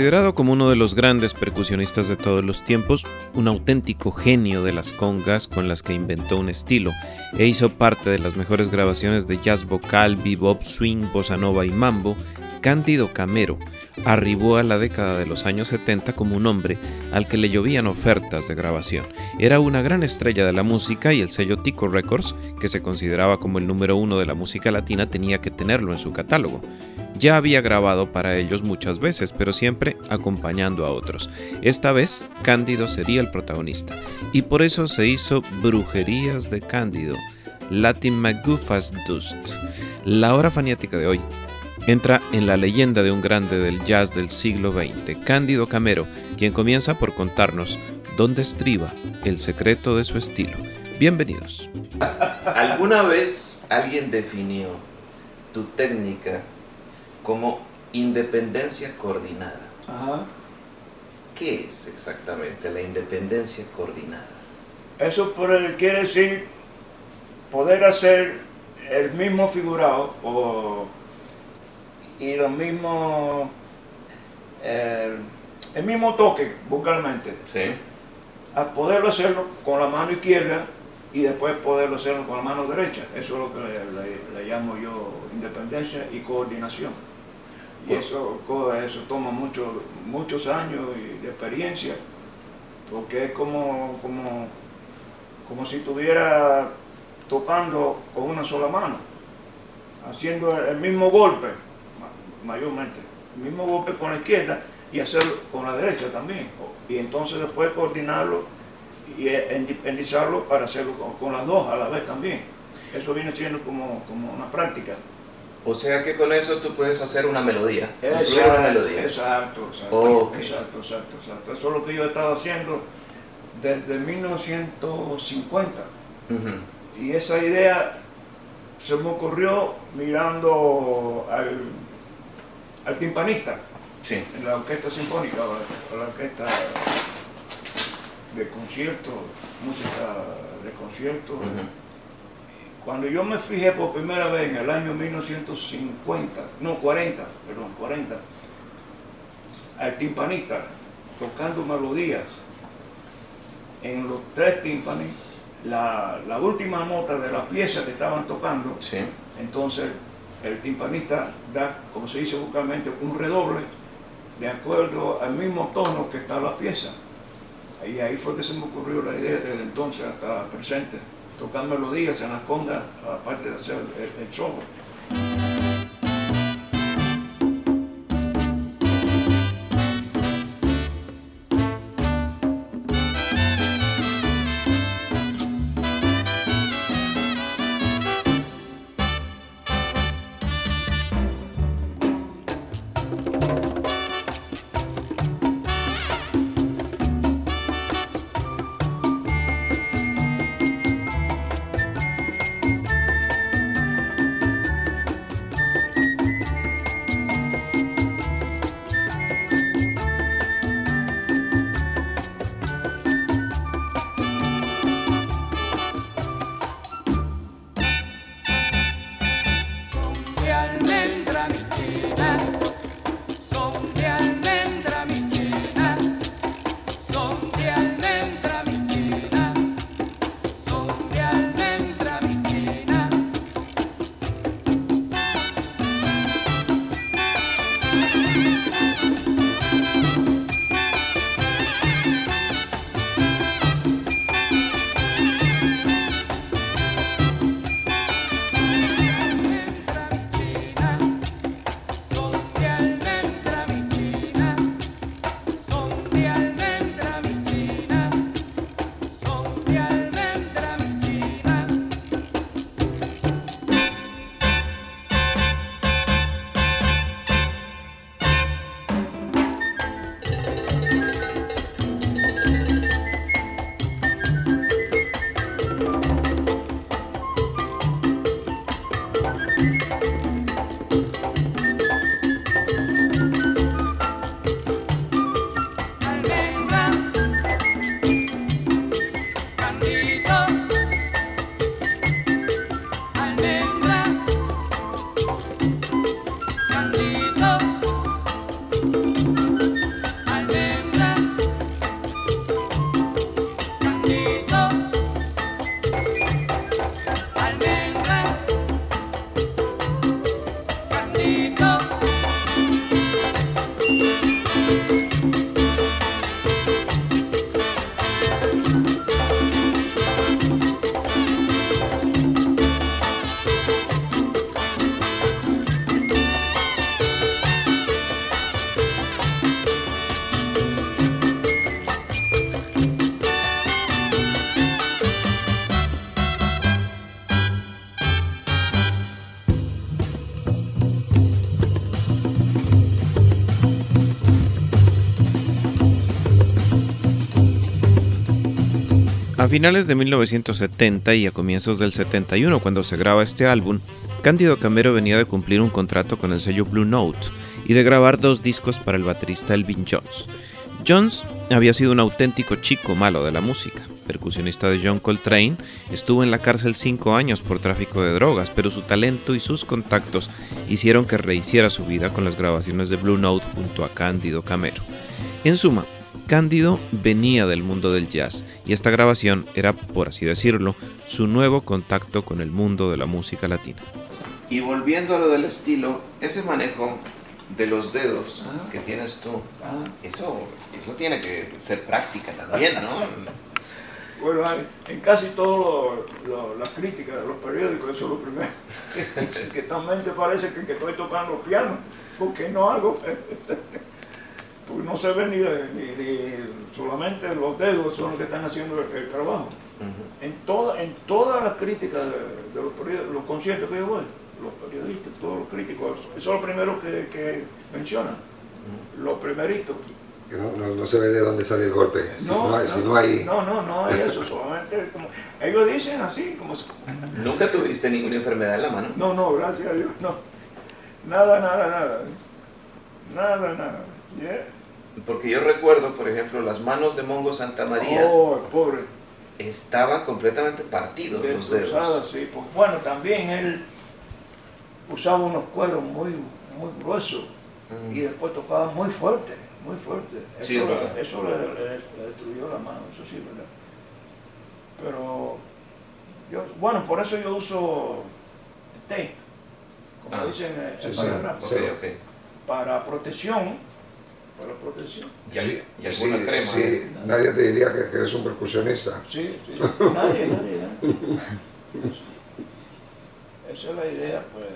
Considerado como uno de los grandes percusionistas de todos los tiempos, un auténtico genio de las congas con las que inventó un estilo e hizo parte de las mejores grabaciones de jazz vocal, bebop, swing, bossa nova y mambo, Cándido Camero arribó a la década de los años 70 como un hombre al que le llovían ofertas de grabación. Era una gran estrella de la música y el sello Tico Records, que se consideraba como el número uno de la música latina, tenía que tenerlo en su catálogo. Ya había grabado para ellos muchas veces, pero siempre acompañando a otros. Esta vez, Cándido sería el protagonista, y por eso se hizo Brujerías de Cándido, Latin Magufas Dust. La hora faniática de hoy entra en la leyenda de un grande del jazz del siglo XX, Cándido Camero, quien comienza por contarnos dónde estriba el secreto de su estilo. Bienvenidos. ¿Alguna vez alguien definió tu técnica como independencia coordinada? Ajá. ¿Qué es exactamente la independencia coordinada? Eso por el, quiere decir poder hacer el mismo figurado o, y lo mismo, eh, el mismo toque vocalmente, Sí. a poderlo hacerlo con la mano izquierda y después poderlo hacerlo con la mano derecha. Eso es lo que le, le- le llamo yo independencia y coordinación. Y Pues- eso, eso toma mucho, muchos años y de experiencia, porque es como, como, como si estuviera tocando con una sola mano, haciendo el, mismo golpe, mayormente, el mismo golpe con la izquierda y hacerlo con la derecha también. Y entonces después coordinarlo y independizarlo para hacerlo con, con las dos a la vez también. Eso viene siendo como, como una práctica. O sea que con eso tú puedes hacer una melodía, construir una melodía. Exacto, exacto, exacto, exacto, exacto. Eso es lo que yo he estado haciendo desde 1950. Ujú. Y esa idea se me ocurrió mirando al, al timpanista Sí. en la orquesta sinfónica, o la, orquesta de concierto, música de concierto. Cuando yo me fijé por primera vez en el año 1950, no 40, perdón, 40, al timpanista tocando melodías en los tres tímpanos, la, la última nota de la pieza que estaban tocando, Sí. entonces el timpanista da, como se dice vocalmente, un redoble de acuerdo al mismo tono que está la pieza. Y ahí fue que se me ocurrió la idea desde entonces hasta presente, tocar melodías en las congas, aparte de hacer el, el. Finales de 1970 y a comienzos del 71, cuando se graba este álbum, Cándido Camero venía de cumplir un contrato con el sello Blue Note y de grabar dos discos para el baterista Elvin Jones. Jones había sido un auténtico chico malo de la música. Percusionista de John Coltrane, estuvo en la cárcel cinco años por tráfico de drogas, pero su talento y sus contactos hicieron que rehiciera su vida con las grabaciones de Blue Note junto a Cándido Camero. En suma, Cándido venía del mundo del jazz y esta grabación era, por así decirlo, su nuevo contacto con el mundo de la música latina. Y volviendo a lo del estilo, ese manejo de los dedos Ah. que tienes tú, Ah. eso, eso tiene que ser práctica también, ¿no? Bueno, en casi todas las críticas de los periódicos, eso es lo primero. que también te parece que, que estoy tocando piano, porque no hago. Porque no se ve ni, ni- ni- solamente los dedos son los que están haciendo el, el trabajo. En, toda, en todas las críticas de, de los, periódicos, los conciertos que yo voy, los periodistas, todos los críticos, eso es lo primero que, que mencionan, lo primerito. Que no, no- no se ve de dónde sale el golpe. Si no, hay, si no hay- no, no, no hay eso, solamente como, ellos dicen así, como si- ¿Nunca tuviste ninguna enfermedad en la mano? no, no, gracias a Dios, no. Nada, nada, nada. Nada, nada. Yeah. Porque yo recuerdo, por ejemplo, las manos de Mongo Santa María Oh, pobre. estaban completamente partidos los dedos. sí. Pues, bueno, también él usaba unos cueros muy, muy gruesos Mm. y después tocaba muy fuerte, muy fuerte. Eso, Sí, le- eso le, le- le destruyó la mano, eso sí, ¿verdad? Pero, yo, bueno, por eso yo uso tape, como Ah, dicen eh, sí, en sí, sí. ok. para protección, para protección. ¿Y, Sí, y alguna sí, crema? sí, nadie te diría que, que eres un percusionista. Sí, sí. Nadie, nadie, nadie. Esa es la idea, pues.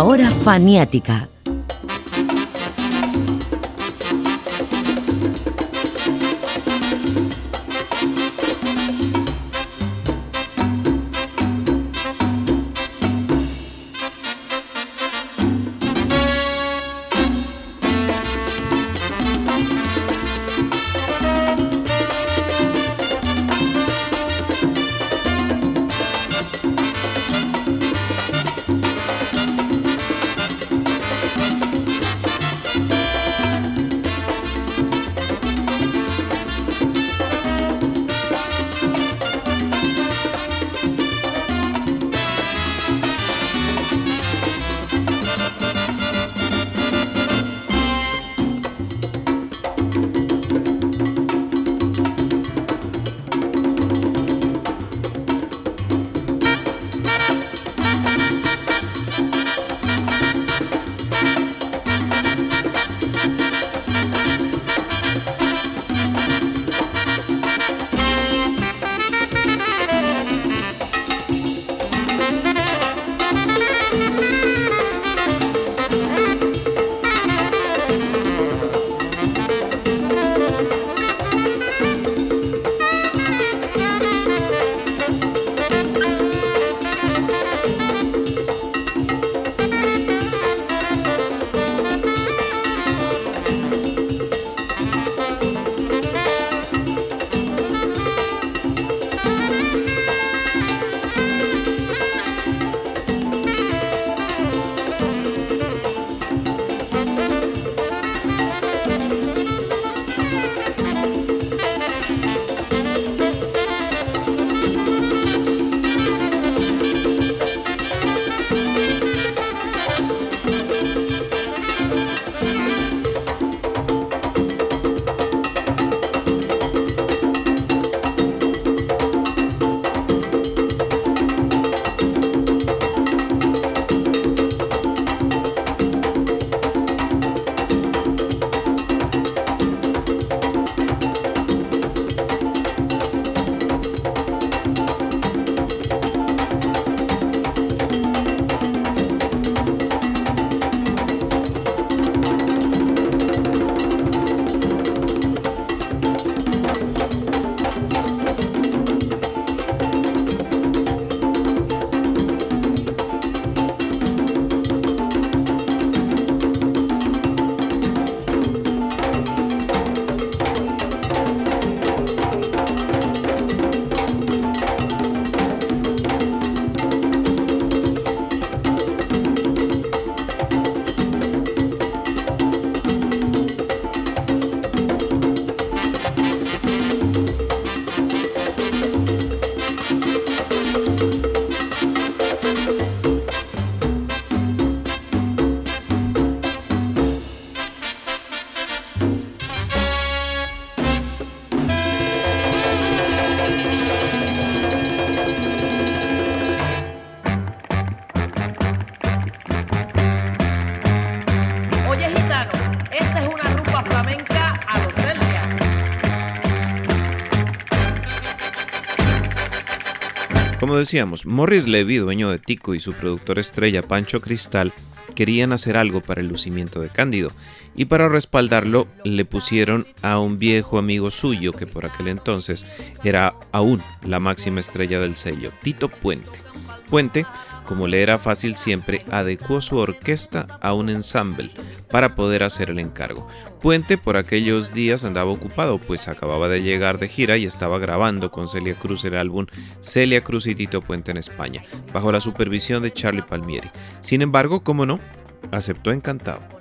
La hora faniática. Como decíamos, Morris Levy, dueño de Tico, y su productor estrella Pancho Cristal querían hacer algo para el lucimiento de Cándido, y para respaldarlo le pusieron a un viejo amigo suyo que por aquel entonces era aún la máxima estrella del sello, Tito Puente. Puente, como le era fácil siempre, adecuó su orquesta a un ensamble para poder hacer el encargo. Puente por aquellos días andaba ocupado, pues acababa de llegar de gira y estaba grabando con Celia Cruz el álbum Celia Cruz y Tito Puente en España, bajo la supervisión de Charlie Palmieri. Sin embargo, como no, aceptó encantado.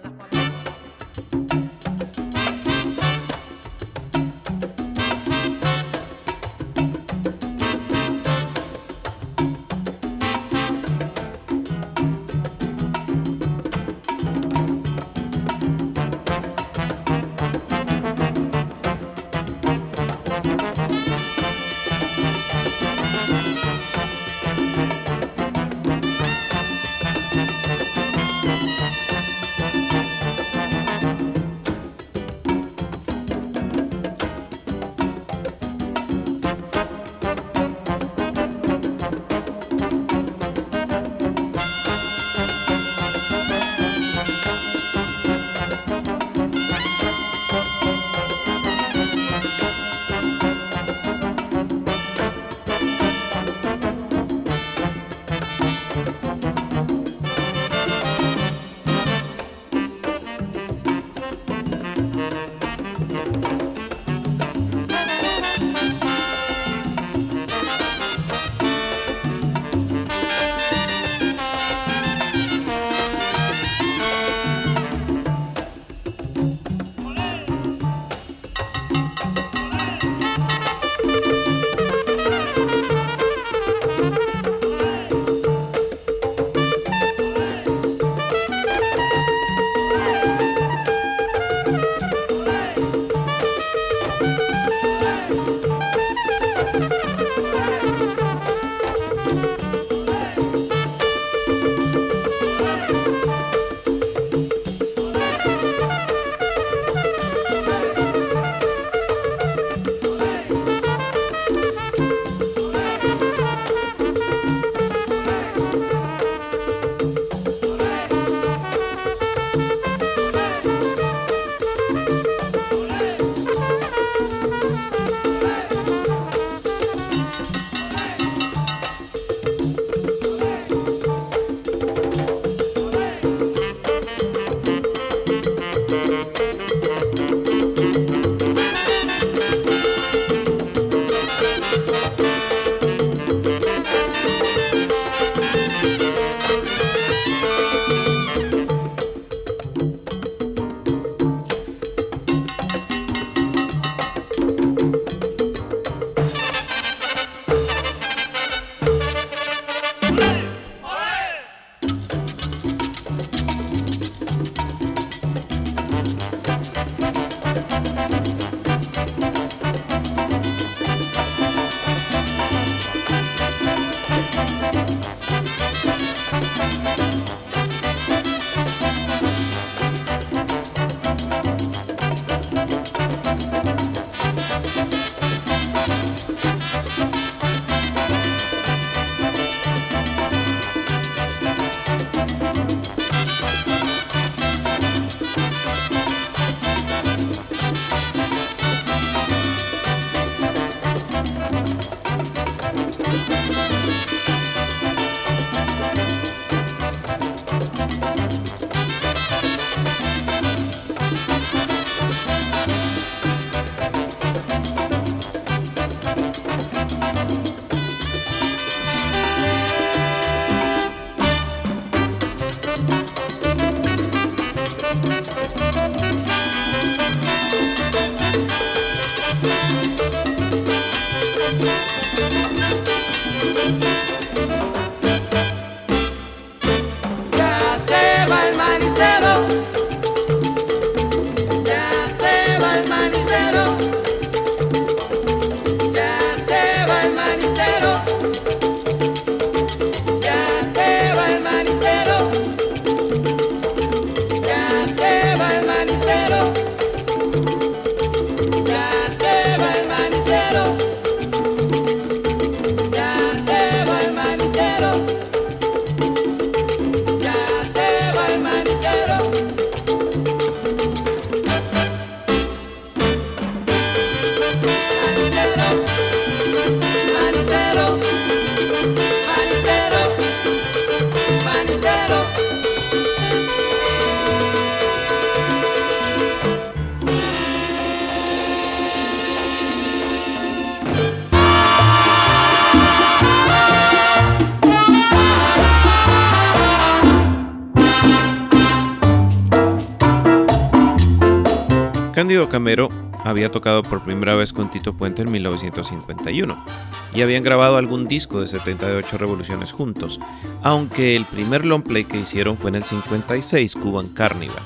Camero había tocado por primera vez con Tito Puente en 1951 y habían grabado algún disco de 78 revoluciones juntos, aunque el primer long play que hicieron fue en el 56, Cuban Carnival.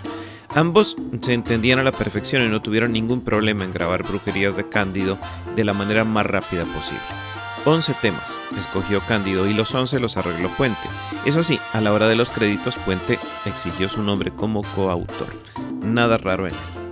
Ambos se entendían a la perfección y no tuvieron ningún problema en grabar brujerías de Cándido de la manera más rápida posible. 11 temas escogió Cándido y los 11 los arregló Puente. Eso sí, a la hora de los créditos Puente exigió su nombre como coautor. Nada raro en él.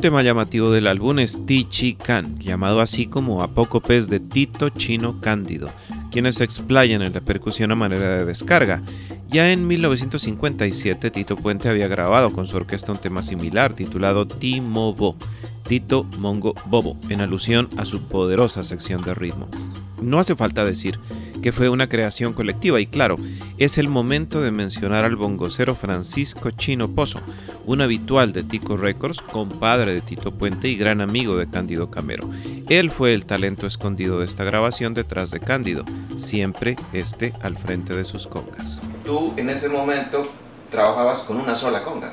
Un tema llamativo del álbum es Tichi Can, llamado así como Apócopes de Tito Chino Cándido, quienes se explayan en la percusión a manera de descarga. Ya en 1957 Tito Puente había grabado con su orquesta un tema similar titulado Timobo, Tito Mongo Bobo, en alusión a su poderosa sección de ritmo. No hace falta decir que fue una creación colectiva y claro, es el momento de mencionar al bongocero Francisco Chino Pozo, un habitual de Tico Records, compadre de Tito Puente y gran amigo de Cándido Camero. Él fue el talento escondido de esta grabación detrás de Cándido, siempre este al frente de sus congas. Tú en ese momento trabajabas con una sola conga.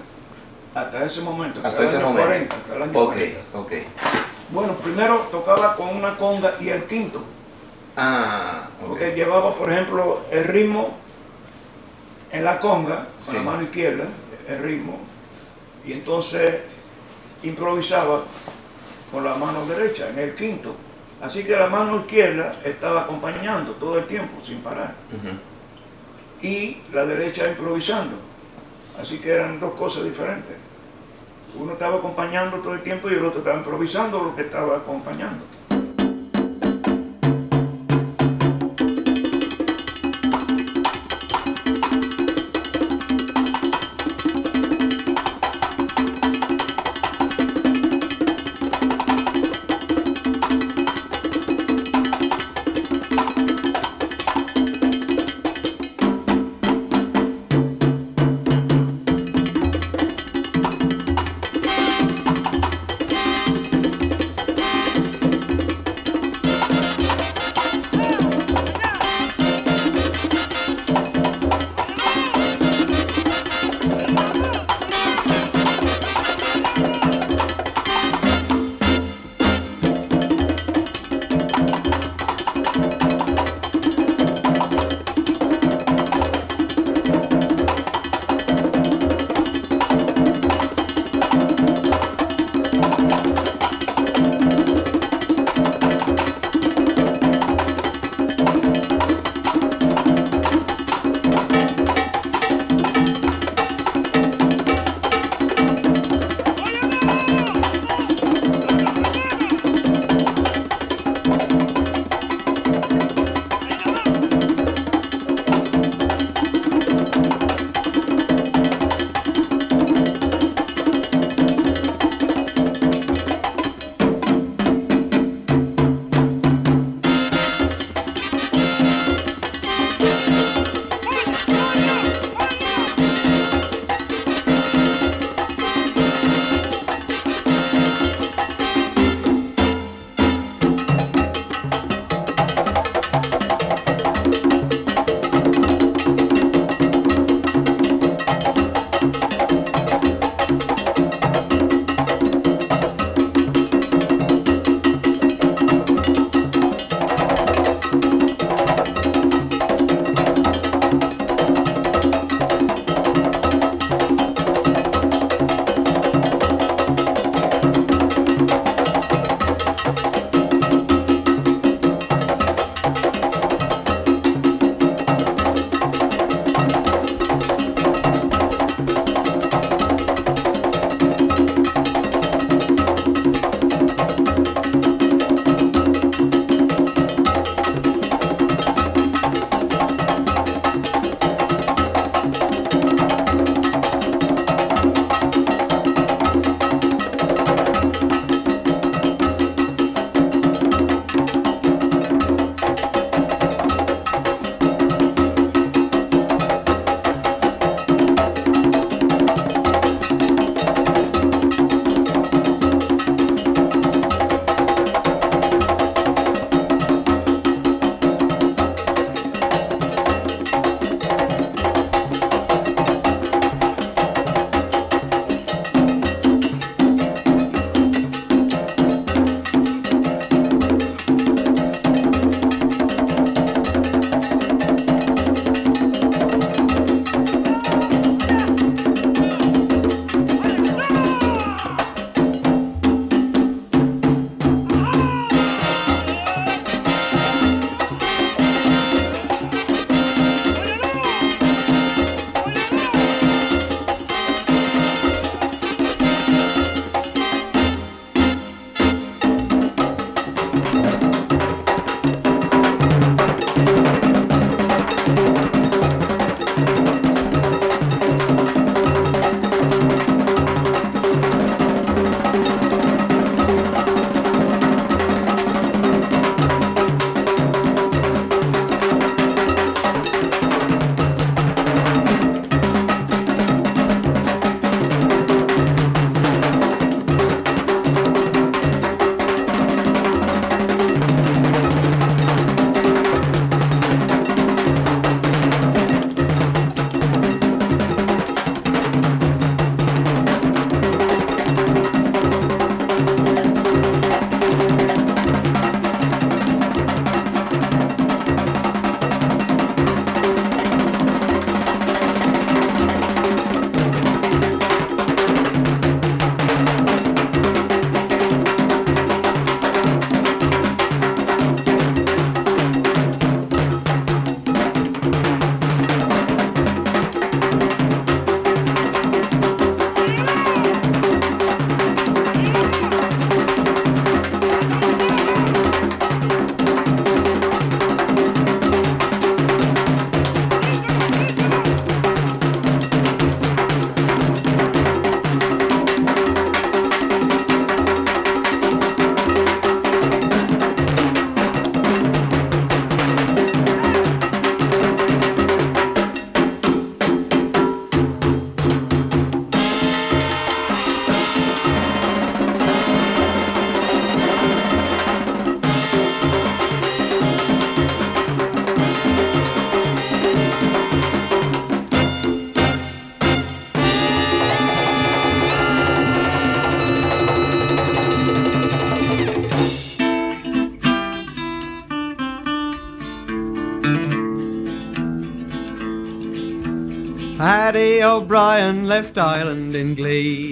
Hasta ese momento. Hasta el ese año momento. 40, hasta el año Ok, 40. ok. Bueno, primero tocaba con una conga y el quinto. Ah. Porque llevaba, por ejemplo, el ritmo en la conga, Sí. con la mano izquierda, el ritmo, y entonces improvisaba con la mano derecha en el quinto. Así que la mano izquierda estaba acompañando todo el tiempo, sin parar, y la derecha improvisando. Así que eran dos cosas diferentes. Uno estaba acompañando todo el tiempo y el otro estaba improvisando lo que estaba acompañando.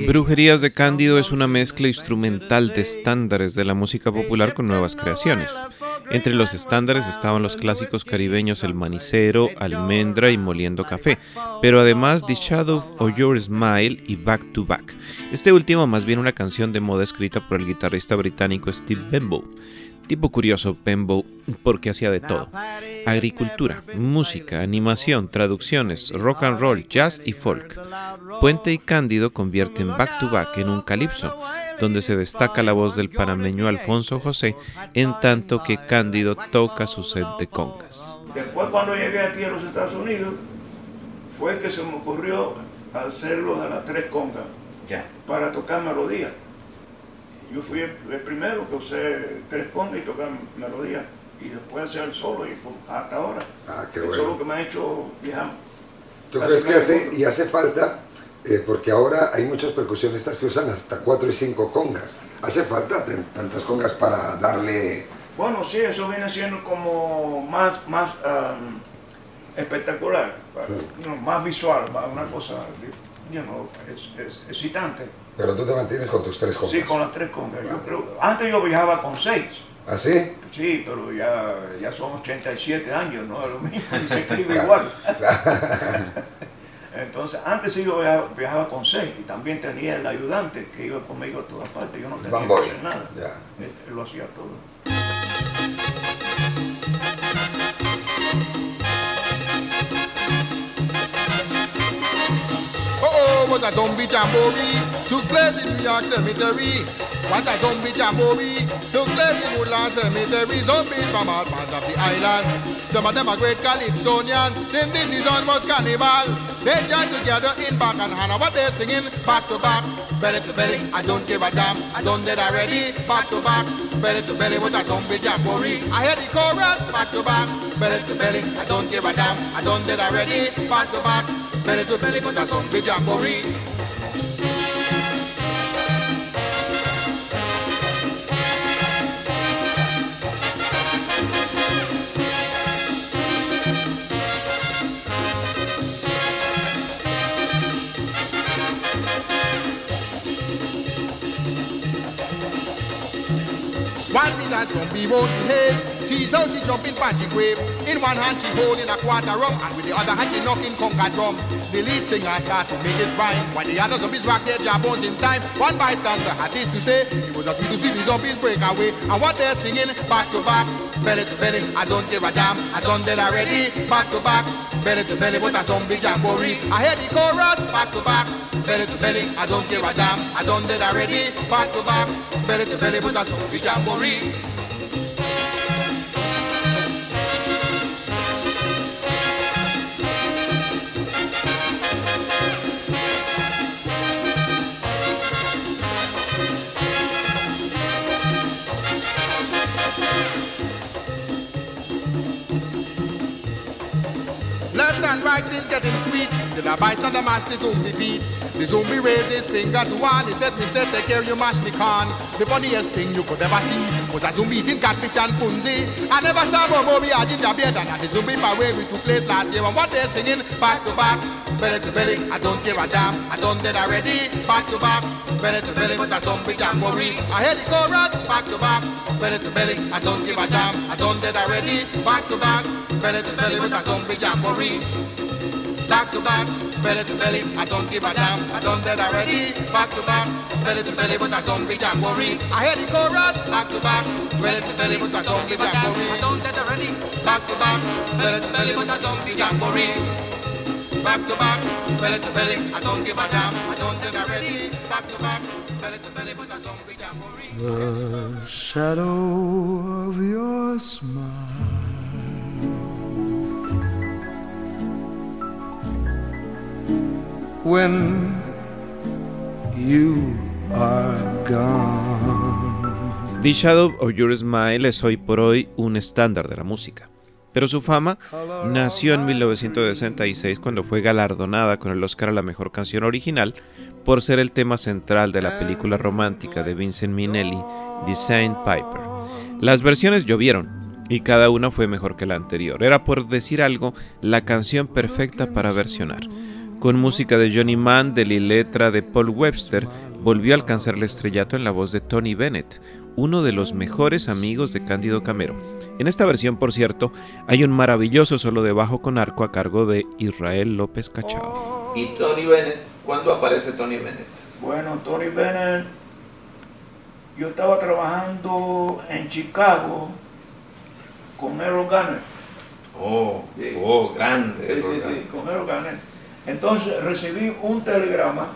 Brujerías de Cándido es una mezcla instrumental de estándares de la música popular con nuevas creaciones. Entre los estándares estaban los clásicos caribeños El Manicero, Almendra y Moliendo Café, pero además The Shadow of Your Smile y Back to Back. Este último más bien una canción de moda escrita por el guitarrista británico Steve Bembo. Tipo curioso, Bembo, porque hacía de todo. Agricultura, música, animación, traducciones, rock and roll, jazz y folk. Puente y Cándido convierten Back to Back en un calipso, donde se destaca la voz del panameño Alfonso José, en tanto que Cándido toca su set de congas. Después cuando llegué aquí a los Estados Unidos, fue que se me ocurrió hacerlo de las tres congas Ya. para tocar melodía. Yo fui el, el primero que usé tres congas y tocar melodía. Y después hacer el solo y pues, hasta ahora. Ah, qué bueno. solo que me ha hecho viajar. ¿Tú Casi crees que hace, y hace falta, eh, porque ahora hay muchos percusionistas que usan hasta cuatro y cinco congas, hace falta tantas congas para darle... Bueno, sí, eso viene siendo como más, más um, espectacular, para- no, más visual, una cosa, you know, es, es- excitante. Pero tú te mantienes con tus tres congas. Sí, con las tres congas. Yo creo, antes yo viajaba con seis. ¿Ah, sí? Sí, pero ya, ya son 87 años, ¿no? Es lo mismo, y se escribe igual. Entonces, antes sí yo viajaba, viajaba con seis y también tenía el ayudante que iba conmigo a todas partes. Yo no tenía Van que hacer nada. Ya. Él, él lo hacía todo. What a zombie jamboree took place in New York Cemetery. What a zombie jamboree took place in Woodland Cemetery. Zombies from all parts of the island. Some of them are great Calypsonian. Then this is almost carnival. They join together in back and Hannah. What they're singing back to back, belly to belly. I don't give a damn. I done that already. Back to back, belly to belly. What a zombie jamboree. I hear the chorus back to back, belly to belly. I don't give a damn. I done that already. Back to back, belly to belly. What a zombie jamboree. What is I some people hate? She's how she jumping panty grave. In one hand she holding a quarter rum, and with the other hand she knocking conga drum. The lead singer start to make his rhyme, while the other zombies rock their jawbones in time. One bystander had this to say, he was happy to see the zombies break away, and what they're singing back to back, belly to belly. I don't give a damn, I done that already. Back to back, belly to belly, what a zombie jamboree. I hear the chorus back to back, belly to belly. I don't give a damn, I done that already. Back to back, belly to belly, what a zombie jamboree. Sweet. Till I buy some mash the zombie beat. The zombie raised his finger to one. He said, Mister, take care, you mash me can. The funniest thing you could ever see was a zombie eating catfish and punzi. I never saw movie a ginger beer than the zombie parade we took place last year. And what they're singing back to back, belly to belly. I don't give a damn. I done that already. Back to back, belly to belly with a zombie jamboree. I hear the chorus back to back, belly to belly. I don't give a damn. I done that already. Back to back, belly to belly with a zombie jamboree. Back to back, belly to belly. I don't give a damn. I done that already. Back to back, belly to belly with a zombie jamboree. I hear the chorus. Back to back, belly to belly with a zombie jamboree. I done that already. Back to back, belly to belly with a zombie jamboree. Back to back, belly to belly. I don't give a damn. I done that already. Back to back, belly to belly with a zombie jamboree. The shadow of your smile when you are gone. The Shadow of Your Smile es hoy por hoy un estándar de la música. Pero su fama nació en 1966 cuando fue galardonada con el Oscar a la mejor canción original por ser el tema central de la película romántica de Vincent Minnelli, The Saint Piper. Las versiones llovieron y cada una fue mejor que la anterior. Era por decir algo la canción perfecta para versionar. Con música de Johnny Mandel y letra de Paul Webster, volvió a alcanzar el estrellato en la voz de Tony Bennett, uno de los mejores amigos de Cándido Camero. En esta versión, por cierto, hay un maravilloso solo de bajo con arco a cargo de Israel López Cachao. ¿Y Tony Bennett? ¿Cuándo aparece Tony Bennett? Bueno, Tony Bennett, yo estaba trabajando en Chicago con Errol Garner. Oh, Sí. oh, grande. Sí, sí, con Errol Garner. Entonces recibí un telegrama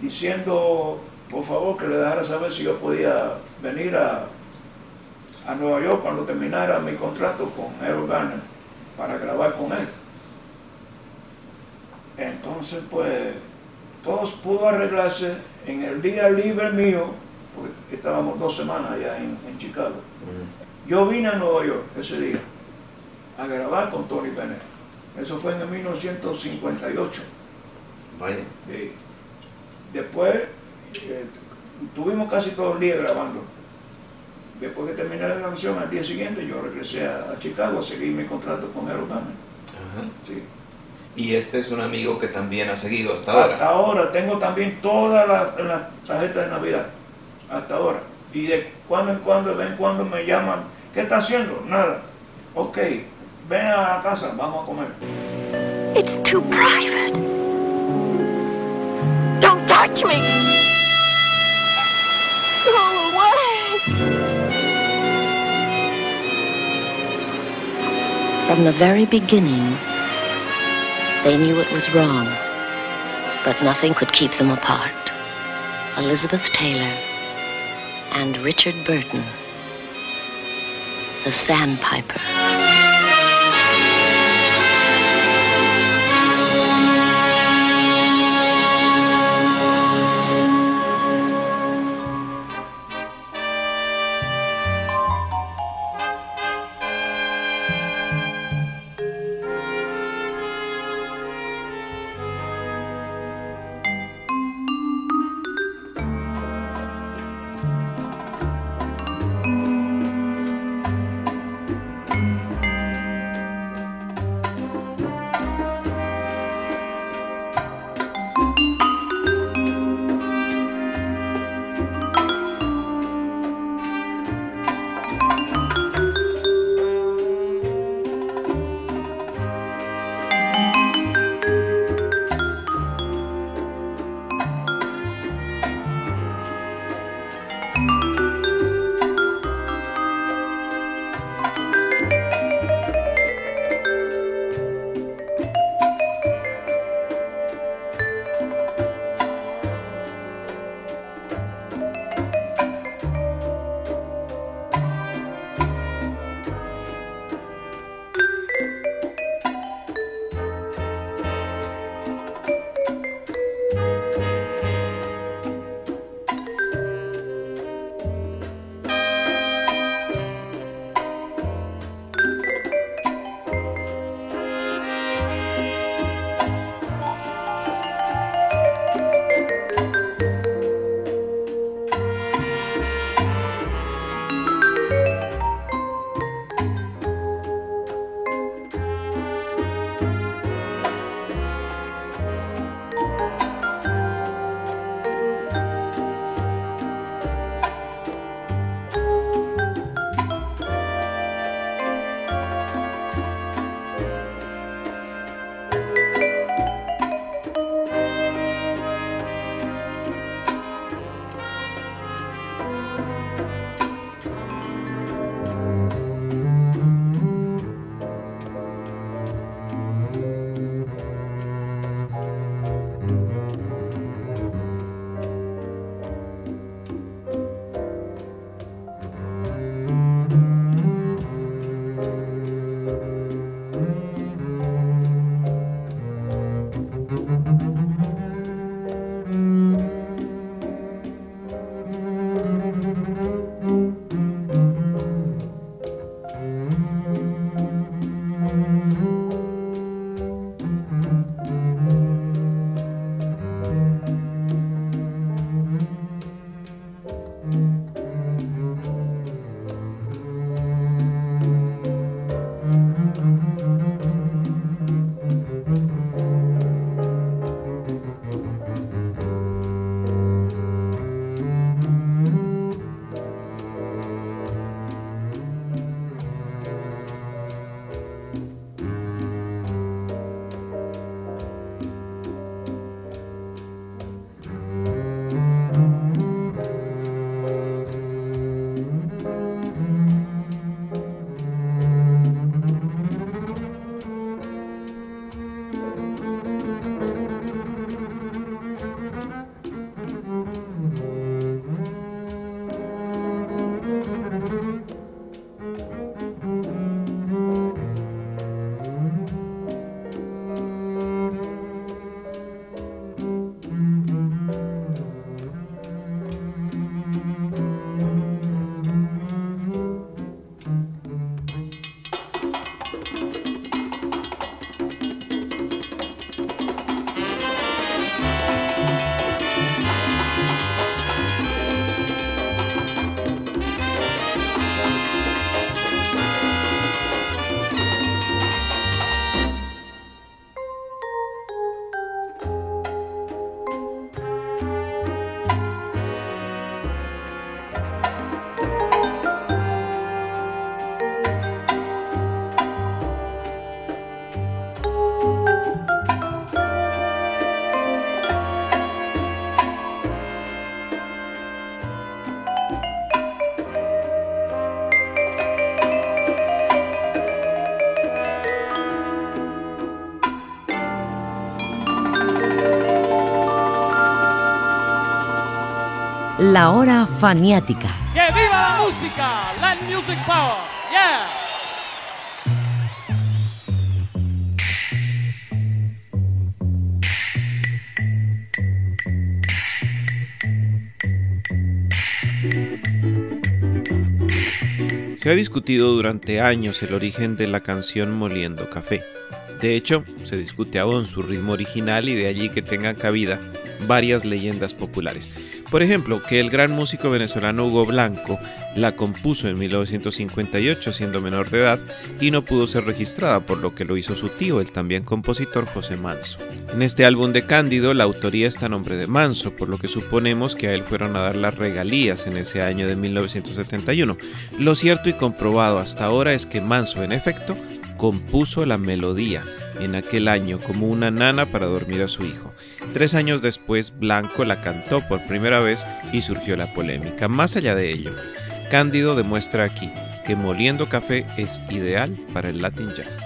diciendo, por favor, que le dejara saber si yo podía venir a, a Nueva York cuando terminara mi contrato con Errol Garner para grabar con él. Entonces, pues, todo pudo arreglarse en el día libre mío, porque estábamos dos semanas allá en, en Chicago. Yo vine a Nueva York ese día a grabar con Tony Bennett. Eso fue en el 1958. Vaya. Sí. Después eh, tuvimos casi todo el día grabando. Después que terminé la grabación, al día siguiente yo regresé a, a Chicago a seguir mi contrato con. Ajá. Sí. Y este es un amigo que también ha seguido hasta ahora. Hasta ahora tengo también todas las las tarjetas de Navidad. Hasta ahora. Y de cuando en cuando, de vez en cuando me llaman. ¿Qué está haciendo? Nada. Ok, ven a la casa, vamos a comer. It's too private. Don't touch me. Go away. From the very beginning, they knew it was wrong, but nothing could keep them apart. Elizabeth Taylor and Richard Burton, the Sandpiper. La hora faniática. ¡Que viva la música! Let music power! ¡Yeah! Se ha discutido durante años el origen de la canción Moliendo Café. De hecho, se discute aún su ritmo original y de allí que tengan cabida varias leyendas populares. Por ejemplo, que el gran músico venezolano Hugo Blanco la compuso en 1958 siendo menor de edad y no pudo ser registrada, por lo que lo hizo su tío, el también compositor José Manso. En este álbum de Cándido, la autoría está a nombre de Manso, por lo que suponemos que a él fueron a dar las regalías en ese año de 1971. Lo cierto y comprobado hasta ahora es que Manso, en efecto, compuso la melodía en aquel año como una nana para dormir a su hijo. Tres años después, Blanco la cantó por primera vez y surgió la polémica. Más allá de ello, Cándido demuestra aquí que moliendo café es ideal para el Latin Jazz.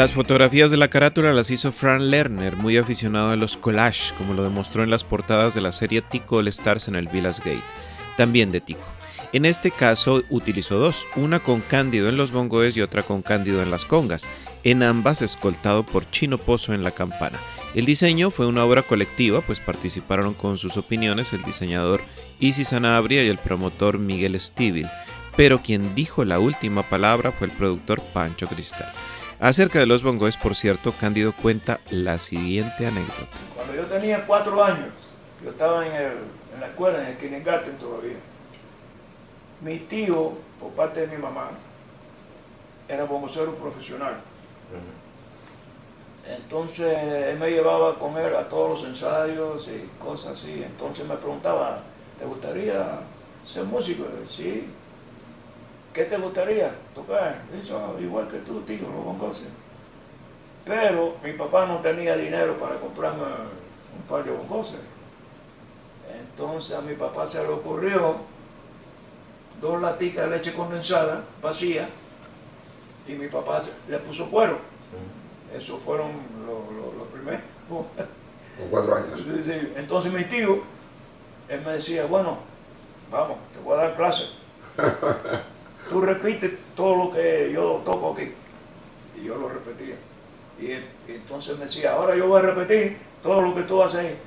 Las fotografías de la carátula las hizo Fran Lerner, muy aficionado a los collages, como lo demostró en las portadas de la serie Tico All Stars en el Village Gate, también de Tico. En este caso utilizó dos, una con Cándido en los bongoes y otra con Cándido en las congas, en ambas escoltado por Chino Pozo en la campana. El diseño fue una obra colectiva, pues participaron con sus opiniones el diseñador Isis Sanabria y el promotor Miguel Stivil, pero quien dijo la última palabra fue el productor Pancho Cristal. Acerca de los bongoes, por cierto, Cándido cuenta la siguiente anécdota. Cuando yo tenía cuatro años, yo estaba en, el- en la escuela, en el kindergarten todavía. Mi tío, por parte de mi mamá, era bongocero profesional. Entonces él me llevaba con él a todos los ensayos y cosas así. Entonces me preguntaba, ¿te gustaría ser músico? Sí. ¿Qué te gustaría tocar? Eso, igual que tú, tío, los bongoses. Pero mi papá no tenía dinero para comprarme un par de bongoses. Entonces a mi papá se le ocurrió dos laticas de leche condensada vacía y mi papá le puso cuero. Esos fueron los primeros. Con cuatro años. Entonces mi tío, él me decía, bueno, vamos, te voy a dar clase. Tú repites todo lo que yo toco aquí. Y yo lo repetía. Y, entonces me decía, ahora yo voy a repetir todo lo que tú haces ahí.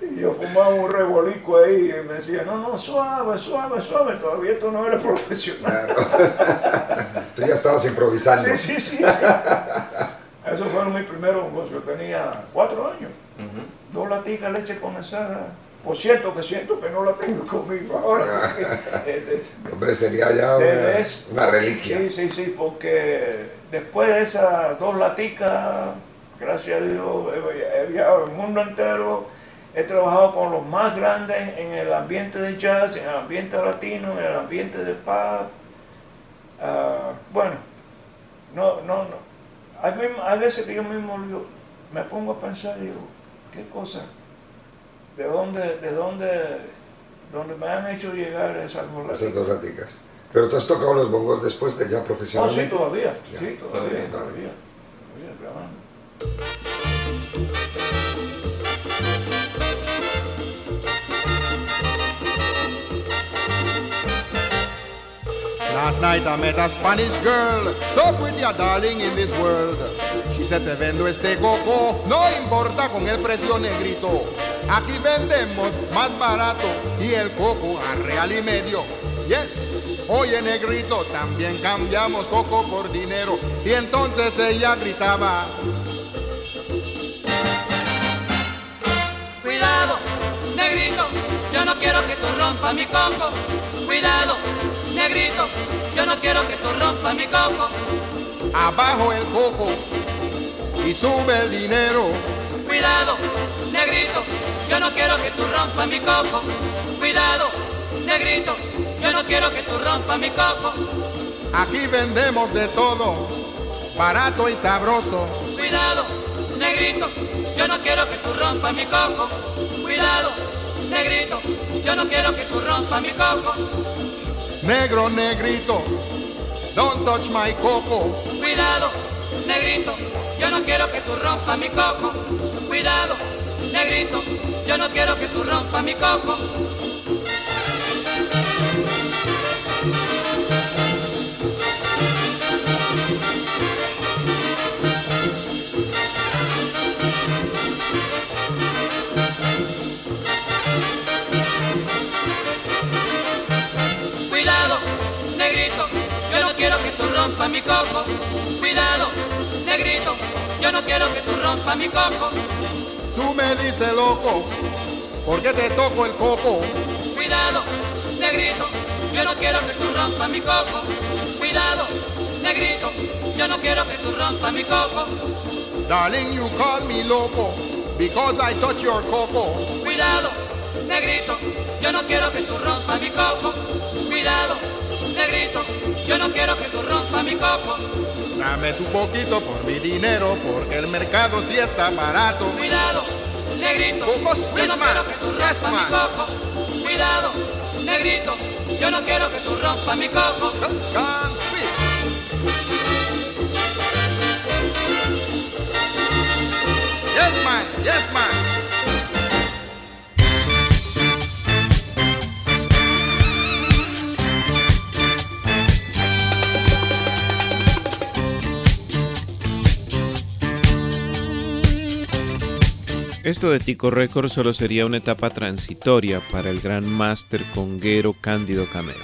Y yo fumaba un rebolico ahí y me decía, no, no, suave, suave, suave, todavía esto no eres profesional. Tú ya estabas improvisando. Sí, sí, sí. sí. Esos fueron mis primeros negocios. Tenía cuatro años. Dos laticas de leche condensada. Por cierto, que siento que no la tengo conmigo ahora. Eh, Hombre, sería ya una, reliquia. Sí, sí, sí, porque después de esas dos laticas, gracias a Dios, he, he viajado el mundo entero. He trabajado con los más grandes en el ambiente de jazz, en el ambiente latino, en el ambiente de pop. Ah, bueno, no, no, no. Hay, veces que yo mismo yo me pongo a pensar, digo, ¿qué cosa? ¿De dónde, de dónde, dónde me han hecho llegar esas dos Esas laticas. Pero tú has tocado los bongos después de ya No, profesionalmente. sí, todavía, Ya, sí, todavía, todavía, todavía, todavía grabando. Last night I met a Spanish girl, so pretty a darling in this world. She said, te vendo este coco, no importa con el precio negrito. Aquí vendemos más barato y el coco a real y medio. Yes, oye negrito, también cambiamos coco por dinero. Y entonces ella gritaba, Cuidado, negrito, yo no quiero que tú rompas mi coco. Cuidado, negrito, yo no quiero que tú rompas mi coco. abajo el coco y sube el dinero. Cuidado, negrito, yo no quiero que tú rompas mi coco. Cuidado, negrito, yo no quiero que tú rompas mi coco. Aquí vendemos de todo, barato y sabroso. Cuidado, negrito, yo no quiero que tú rompas mi coco. Cuidado, negrito, yo no quiero que tú rompas mi coco. Negro, negrito, don't touch my coco. Cuidado, negrito, yo no quiero que tú rompas mi coco. Cuidado, negrito, yo no quiero que tú rompas mi coco. Cuidado, negrito, yo no quiero que tú rompas mi coco. Cuidado, negrito, yo no quiero que tú rompas mi coco. Tú me dices loco, porque te toco el coco. Cuidado, negrito, yo no quiero que tú rompas mi coco. Cuidado, negrito, yo no quiero que tú rompas mi coco. Darling, you call me loco, because I touch your coco. Cuidado, negrito, yo no quiero que tú rompas mi coco. Cuidado, negrito, yo no quiero que tú rompas mi coco. Dame tu poquito por mi dinero, porque el mercado sí está barato. Cuidado, negrito, yo no quiero que tú rompas mi coco. Cuidado, negrito, yo no quiero que tú rompas mi coco. Yes, man, yes, man. Esto de Tico Records solo sería una etapa transitoria para el gran máster conguero Cándido Camero.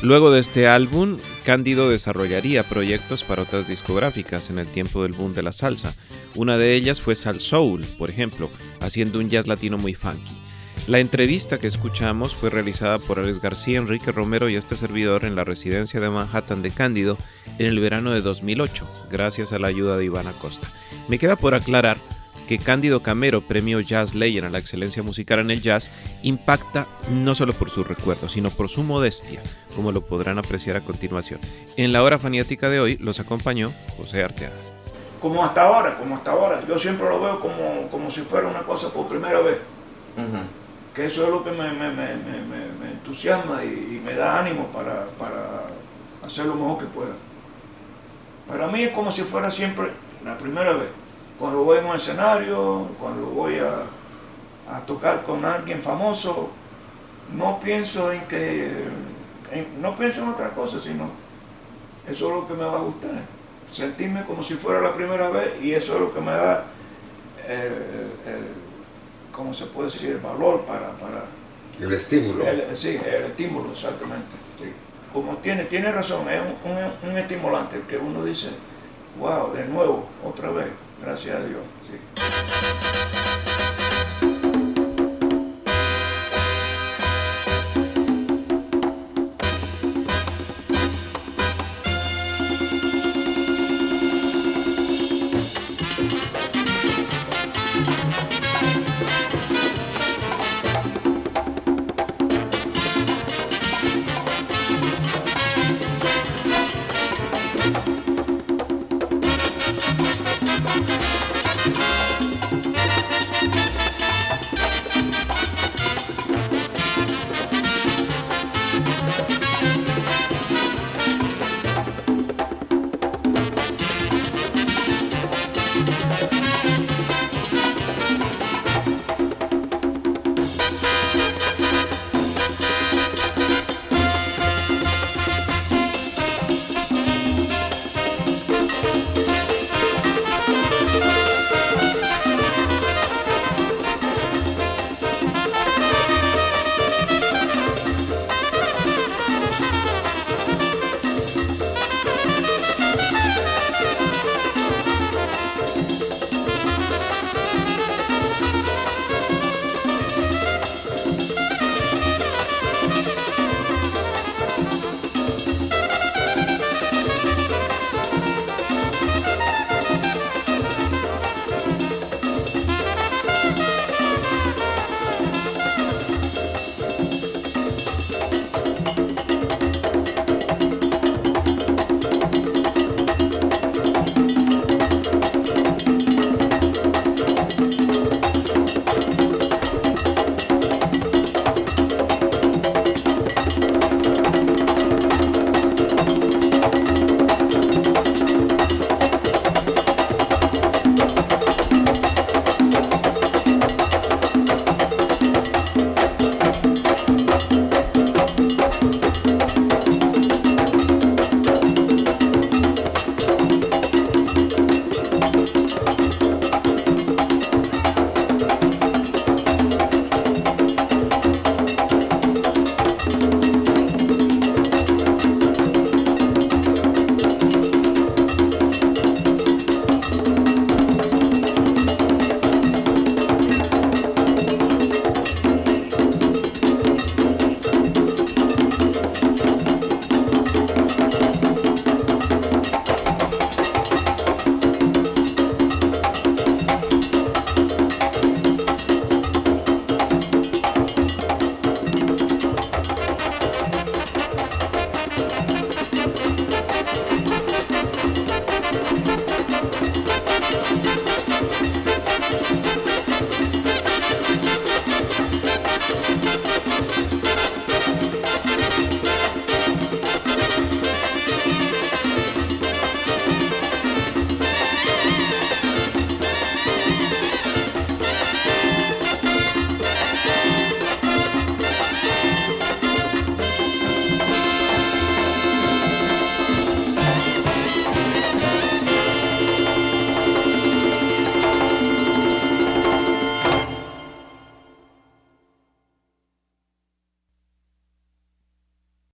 Luego de este álbum, Cándido desarrollaría proyectos para otras discográficas en el tiempo del boom de la salsa. Una de ellas fue Sal Soul, por ejemplo, haciendo un jazz latino muy funky. La entrevista que escuchamos fue realizada por Alex García, Enrique Romero y este servidor en la residencia de Manhattan de Cándido en el verano de 2008, gracias a la ayuda de Iván Acosta. Me queda por aclarar que Cándido Camero, premio Jazz Legend a la excelencia musical en el jazz, impacta no solo por su recuerdo, sino por su modestia, como lo podrán apreciar a continuación. En la hora faniática de hoy los acompañó José Arteaga. Como hasta ahora, como hasta ahora. Yo siempre lo veo como, como si fuera una cosa por primera vez. Que eso es lo que me, me- me- me- me- me entusiasma y, y me da ánimo para, para hacer lo mejor que pueda. Para mí es como si fuera siempre la primera vez. Cuando voy en un escenario, cuando voy a, a tocar con alguien famoso, no pienso en que, en- no pienso en otra cosa, sino eso es lo que me va a gustar. Sentirme como si fuera la primera vez y eso es lo que me da, eh, el- ¿cómo se puede decir? El valor para... para El estímulo. el- sí, el estímulo, exactamente. sí. Como tiene, tiene razón, es un, un- un estimulante que uno dice, wow, de nuevo, otra vez, gracias a Dios. sí.